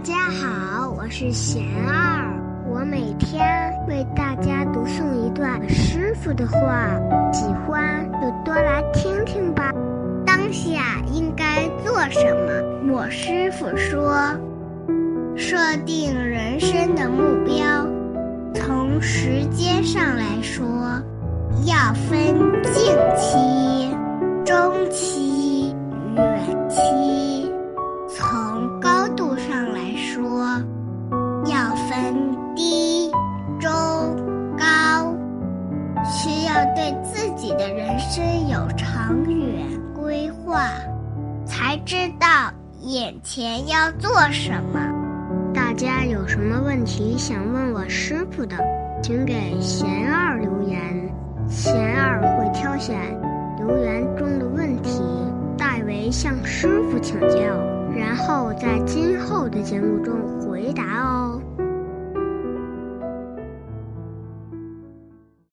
大家好，我是贤儿，我每天为大家读诵一段师傅的话，喜欢就多来听听吧。当下应该做什么？我师傅说，设定人生的目标，从时间上来说，要分静要对自己的人生有长远规划，才知道眼前要做什么。大家有什么问题想问我师傅的，请给贤二留言，贤二会挑选留言中的问题，代为向师傅请教。然后在今后的节目中回答哦。